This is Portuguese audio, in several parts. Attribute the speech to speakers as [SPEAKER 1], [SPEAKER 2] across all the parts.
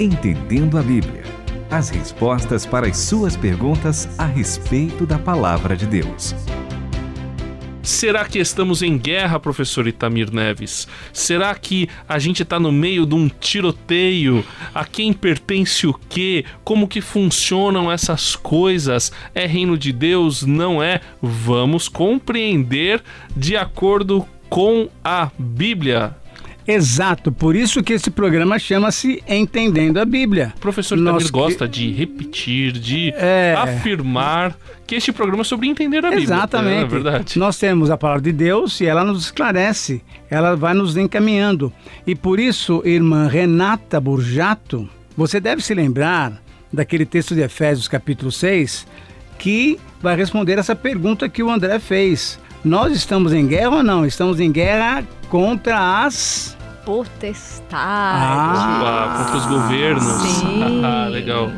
[SPEAKER 1] Entendendo a Bíblia. As respostas para as suas perguntas a respeito da palavra de Deus.
[SPEAKER 2] Será que estamos em guerra, professor Itamir Neves? Será que a gente está no meio de um tiroteio? A quem pertence o quê? Como que funcionam essas coisas? É reino de Deus? Não é? Vamos compreender de acordo com a Bíblia.
[SPEAKER 3] Exato, por isso que esse programa chama-se Entendendo a Bíblia.
[SPEAKER 2] O professor Nós gosta de repetir, de é... afirmar que este programa é sobre entender a Bíblia.
[SPEAKER 3] Exatamente. É, é verdade. Nós temos a palavra de Deus e ela nos esclarece, ela vai nos encaminhando. E por isso, irmã Renata Burjato, você deve se lembrar daquele texto de Efésios capítulo 6, que vai responder essa pergunta que o André fez. Nós estamos em guerra ou não? Estamos em guerra contra as
[SPEAKER 4] potestades.
[SPEAKER 2] Ah, contra os governos.
[SPEAKER 4] Sim.
[SPEAKER 2] ah, legal.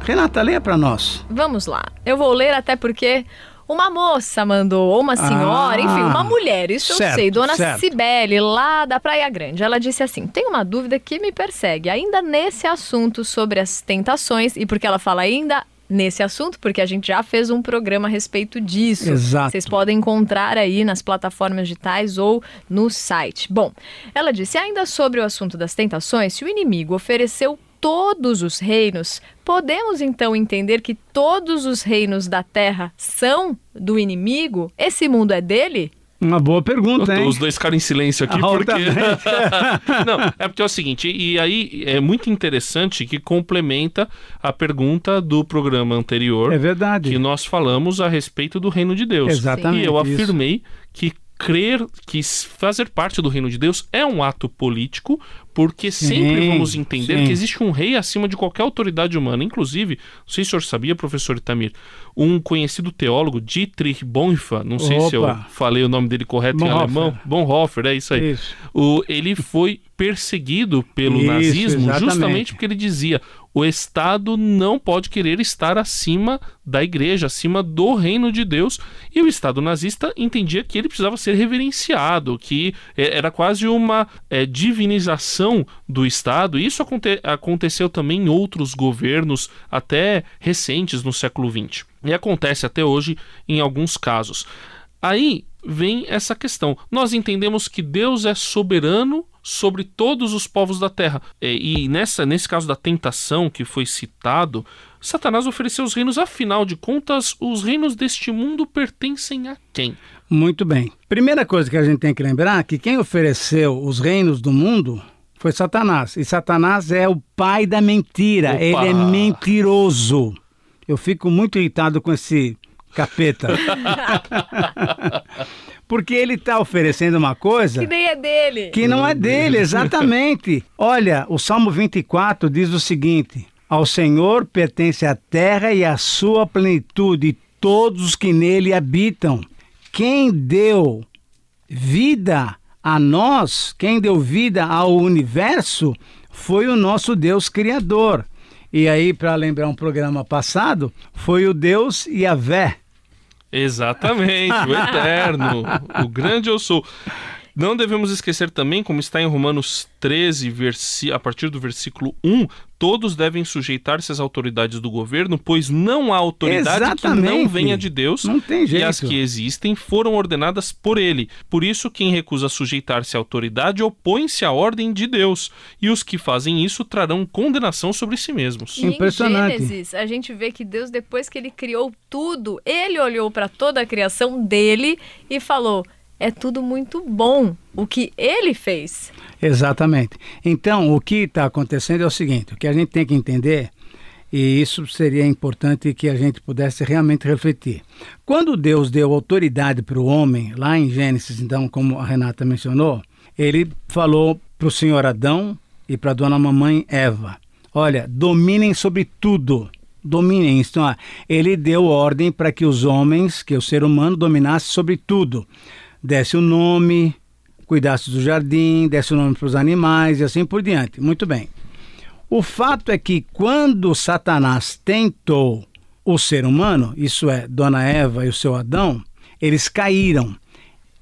[SPEAKER 3] Renata, leia para nós.
[SPEAKER 4] Vamos lá. Eu vou ler até porque uma moça mandou, ou uma senhora, ah, enfim, uma mulher, isso certo, eu sei, dona certo. Cibele, lá da Praia Grande. Ela disse assim: tem uma dúvida que me persegue, ainda nesse assunto sobre as tentações, e porque ela fala ainda nesse assunto, porque a gente já fez um programa a respeito disso.
[SPEAKER 3] Exato.
[SPEAKER 4] Vocês podem encontrar aí nas plataformas digitais ou no site. Bom, ela disse ainda sobre o assunto das tentações, se o inimigo ofereceu todos os reinos, podemos então entender que todos os reinos da terra são do inimigo? Esse mundo é dele?
[SPEAKER 3] Uma boa pergunta, hein?
[SPEAKER 2] Os dois ficaram em silêncio aqui porque. Não, é porque é o seguinte, e aí é muito interessante que complementa a pergunta do programa anterior.
[SPEAKER 3] É verdade.
[SPEAKER 2] Que nós falamos a respeito do reino de Deus.
[SPEAKER 3] Exatamente.
[SPEAKER 2] E eu afirmei que crer que fazer parte do reino de Deus é um ato político, porque sim, sempre vamos entender sim. que existe um rei acima de qualquer autoridade humana. Inclusive, não sei se o senhor sabia, professor Itamir, um conhecido teólogo, Dietrich Bonhoeffer, não sei Opa. se eu falei o nome dele correto Bonhoeffer. em alemão, Bonhoeffer, é isso aí. Isso. O, ele foi perseguido pelo isso, nazismo exatamente. justamente porque ele dizia o Estado não pode querer estar acima da igreja, acima do reino de Deus. E o Estado nazista entendia que ele precisava ser reverenciado, que é, era quase uma é, divinização do Estado. Isso aconte aconteceu também em outros governos, até recentes no século XX. E acontece até hoje em alguns casos. Aí vem essa questão. Nós entendemos que Deus é soberano sobre todos os povos da terra. E, nessa, nesse caso da tentação que foi citado, Satanás ofereceu os reinos, afinal de contas, os reinos deste mundo pertencem a quem?
[SPEAKER 3] Muito bem. Primeira coisa que a gente tem que lembrar é que quem ofereceu os reinos do mundo foi Satanás. E Satanás é o pai da mentira. Opa. Ele é mentiroso. Eu fico muito irritado com esse capeta. Porque ele está oferecendo uma coisa.
[SPEAKER 4] Que nem é dele.
[SPEAKER 3] Que não é dele, exatamente. Olha, o Salmo 24 diz o seguinte: Ao Senhor pertence a terra e a sua plenitude, e todos os que nele habitam. Quem deu vida a nós, quem deu vida ao universo, foi o nosso Deus Criador. E aí, para lembrar um programa passado, foi o Deus Yahvé.
[SPEAKER 2] Exatamente, o eterno, o grande eu sou. Não devemos esquecer também, como está em Romanos 13, a partir do versículo 1, todos devem sujeitar-se às autoridades do governo, pois não há autoridade Exatamente. que não venha de Deus.
[SPEAKER 3] Não tem jeito.
[SPEAKER 2] E as que existem foram ordenadas por ele. Por isso, quem recusa sujeitar-se à autoridade opõe-se à ordem de Deus. E os que fazem isso trarão condenação sobre si mesmos.
[SPEAKER 4] E Impressionante. Em Gênesis, a gente vê que Deus, depois que ele criou tudo, ele olhou para toda a criação dele e falou é tudo muito bom o que ele fez.
[SPEAKER 3] Exatamente. Então, o que está acontecendo é o seguinte: o que a gente tem que entender, e isso seria importante que a gente pudesse realmente refletir. Quando Deus deu autoridade para o homem, lá em Gênesis, então, como a Renata mencionou, ele falou para o senhor Adão e para a dona mamãe Eva: olha, dominem sobre tudo dominem. Então, ele deu ordem para que os homens, que o ser humano dominasse sobre tudo desse o nome, cuidasse do jardim, desse o nome para os animais e assim por diante. Muito bem. O fato é que quando Satanás tentou o ser humano, isso é, Dona Eva e o seu Adão, eles caíram.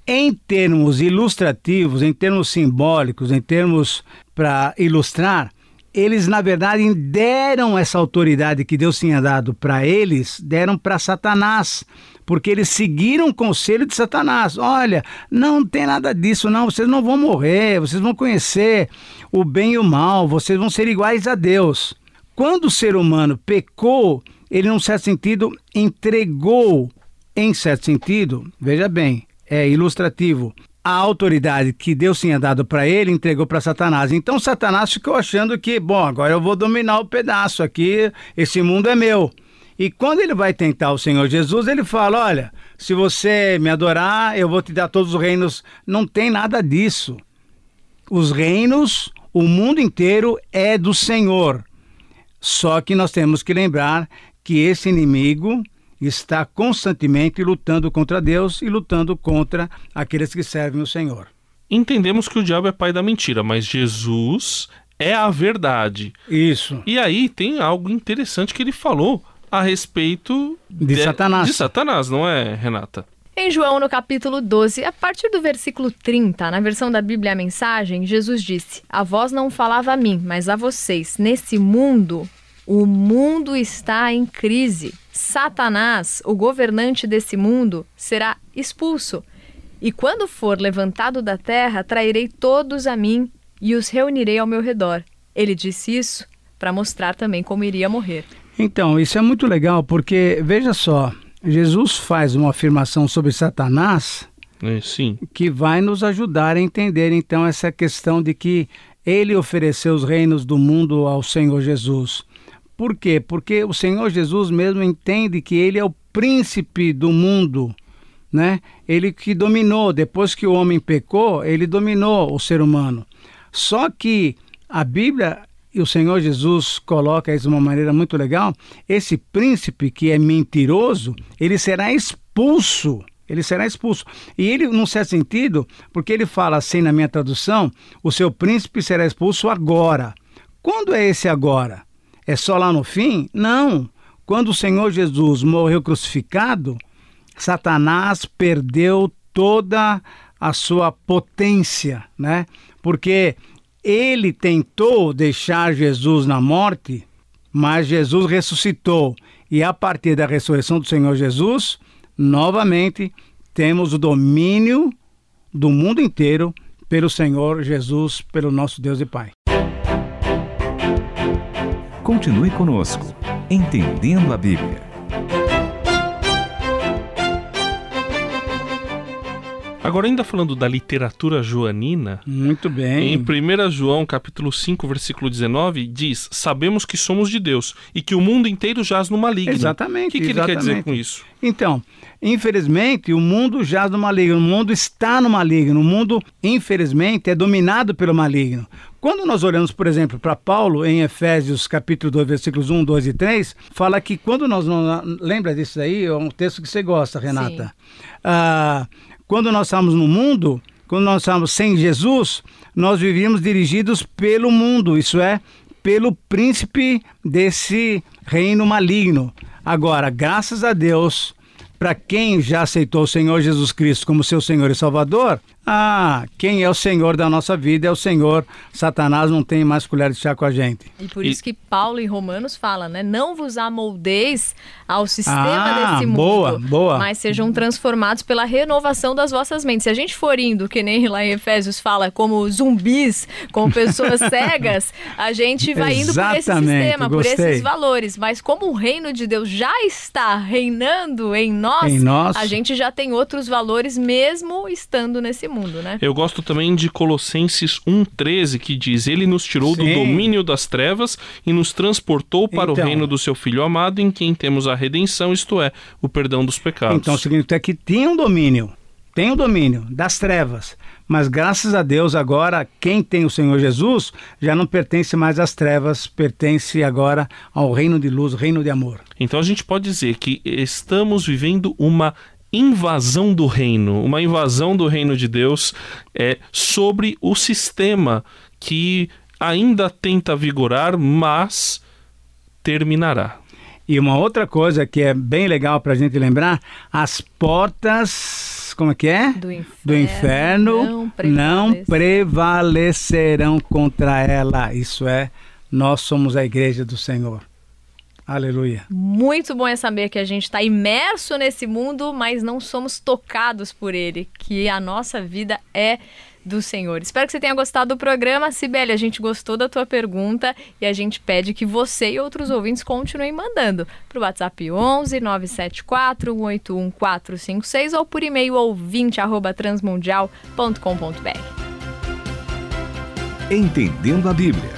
[SPEAKER 3] em termos ilustrativos, em termos simbólicos, em termos para ilustrar, eles na verdade deram essa autoridade que Deus tinha dado para eles, deram para Satanás, porque eles seguiram o conselho de Satanás. Olha, não tem nada disso, não, vocês não vão morrer, vocês vão conhecer o bem e o mal, vocês vão ser iguais a Deus. Quando o ser humano pecou, ele, num certo sentido, entregou, em certo sentido, veja bem, é ilustrativo. A autoridade que Deus tinha dado para ele entregou para Satanás. Então Satanás ficou achando que, bom, agora eu vou dominar o pedaço aqui, esse mundo é meu. E quando ele vai tentar o Senhor Jesus, ele fala: Olha, se você me adorar, eu vou te dar todos os reinos. Não tem nada disso. Os reinos, o mundo inteiro é do Senhor. Só que nós temos que lembrar que esse inimigo está constantemente lutando contra Deus e lutando contra aqueles que servem o Senhor.
[SPEAKER 2] Entendemos que o diabo é pai da mentira, mas Jesus é a verdade.
[SPEAKER 3] Isso.
[SPEAKER 2] E aí tem algo interessante que ele falou a respeito
[SPEAKER 3] de, de Satanás.
[SPEAKER 2] De Satanás, não é, Renata?
[SPEAKER 4] Em João, no capítulo 12, a partir do versículo 30, na versão da Bíblia a Mensagem, Jesus disse: A voz não falava a mim, mas a vocês. Nesse mundo, o mundo está em crise. Satanás, o governante desse mundo, será expulso. E quando for levantado da terra, trairei todos a mim e os reunirei ao meu redor. Ele disse isso para mostrar também como iria morrer.
[SPEAKER 3] Então, isso é muito legal porque, veja só, Jesus faz uma afirmação sobre Satanás
[SPEAKER 2] é, sim.
[SPEAKER 3] que vai nos ajudar a entender então essa questão de que ele ofereceu os reinos do mundo ao Senhor Jesus. Por quê? Porque o Senhor Jesus mesmo entende que ele é o príncipe do mundo, né? Ele que dominou, depois que o homem pecou, ele dominou o ser humano. Só que a Bíblia e o Senhor Jesus coloca isso de uma maneira muito legal, esse príncipe que é mentiroso, ele será expulso. Ele será expulso. E ele, num certo sentido, porque ele fala assim na minha tradução, o seu príncipe será expulso agora. Quando é esse agora? é só lá no fim? Não. Quando o Senhor Jesus morreu crucificado, Satanás perdeu toda a sua potência, né? Porque ele tentou deixar Jesus na morte, mas Jesus ressuscitou. E a partir da ressurreição do Senhor Jesus, novamente temos o domínio do mundo inteiro pelo Senhor Jesus, pelo nosso Deus e Pai.
[SPEAKER 1] Continue conosco, Entendendo a Bíblia.
[SPEAKER 2] Agora, ainda falando da literatura joanina.
[SPEAKER 3] Muito bem.
[SPEAKER 2] Em 1 João, capítulo 5, versículo 19, diz: Sabemos que somos de Deus e que o mundo inteiro jaz no maligno.
[SPEAKER 3] Exatamente.
[SPEAKER 2] O que, que
[SPEAKER 3] exatamente.
[SPEAKER 2] ele quer dizer com isso?
[SPEAKER 3] Então, infelizmente, o mundo jaz no maligno, o mundo está no maligno, o mundo, infelizmente, é dominado pelo maligno. Quando nós olhamos, por exemplo, para Paulo em Efésios capítulo 2, versículos 1, 2 e 3, fala que quando nós não. Lembra disso aí? É um texto que você gosta, Renata. Ah, quando nós estávamos no mundo, quando nós estávamos sem Jesus, nós vivíamos dirigidos pelo mundo, isso é, pelo príncipe desse reino maligno. Agora, graças a Deus, para quem já aceitou o Senhor Jesus Cristo como seu Senhor e Salvador, ah, quem é o Senhor da nossa vida é o Senhor. Satanás não tem mais colher de chá com a gente.
[SPEAKER 4] E por isso que Paulo em Romanos fala, né? Não vos amoldeis ao sistema ah, desse mundo.
[SPEAKER 3] Boa, boa.
[SPEAKER 4] Mas sejam transformados pela renovação das vossas mentes. Se a gente for indo, que nem lá em Efésios fala, como zumbis, como pessoas cegas, a gente vai indo por esse sistema,
[SPEAKER 3] gostei.
[SPEAKER 4] por esses valores. Mas como o reino de Deus já está reinando em nós,
[SPEAKER 3] em nós,
[SPEAKER 4] a gente já tem outros valores mesmo estando nesse mundo mundo, né?
[SPEAKER 2] Eu gosto também de Colossenses 1,13, que diz: Ele nos tirou Sim. do domínio das trevas e nos transportou para então, o reino do seu Filho amado, em quem temos a redenção, isto é, o perdão dos pecados.
[SPEAKER 3] Então significa que tinha um domínio, tem o um domínio das trevas. Mas graças a Deus, agora, quem tem o Senhor Jesus já não pertence mais às trevas, pertence agora ao reino de luz, reino de amor.
[SPEAKER 2] Então a gente pode dizer que estamos vivendo uma invasão do reino, uma invasão do reino de Deus é, sobre o sistema que ainda tenta vigorar, mas terminará.
[SPEAKER 3] E uma outra coisa que é bem legal para a gente lembrar: as portas como é que é?
[SPEAKER 4] Do inferno,
[SPEAKER 3] Do inferno não, não prevalecerão contra ela. Isso é, nós somos a igreja do Senhor. Aleluia.
[SPEAKER 4] Muito bom é saber que a gente está imerso nesse mundo, mas não somos tocados por ele, que a nossa vida é do Senhor. Espero que você tenha gostado do programa. Sibeli, a gente gostou da tua pergunta e a gente pede que você e outros ouvintes continuem mandando para o WhatsApp 11 974 181 456 ou por e-mail ouvinte arroba transmundial.com.br.
[SPEAKER 1] Entendendo a Bíblia,